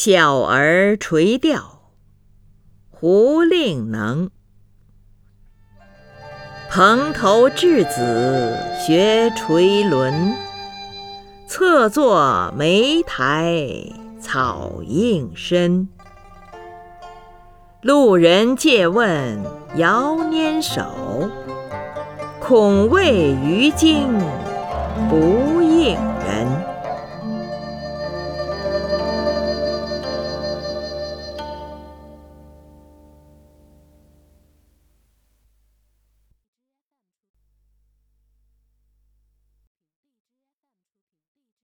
小儿垂钓，胡令能。蓬头稚子学垂纶，侧坐莓苔草映身。路人借问遥拈手，恐为鱼惊不应。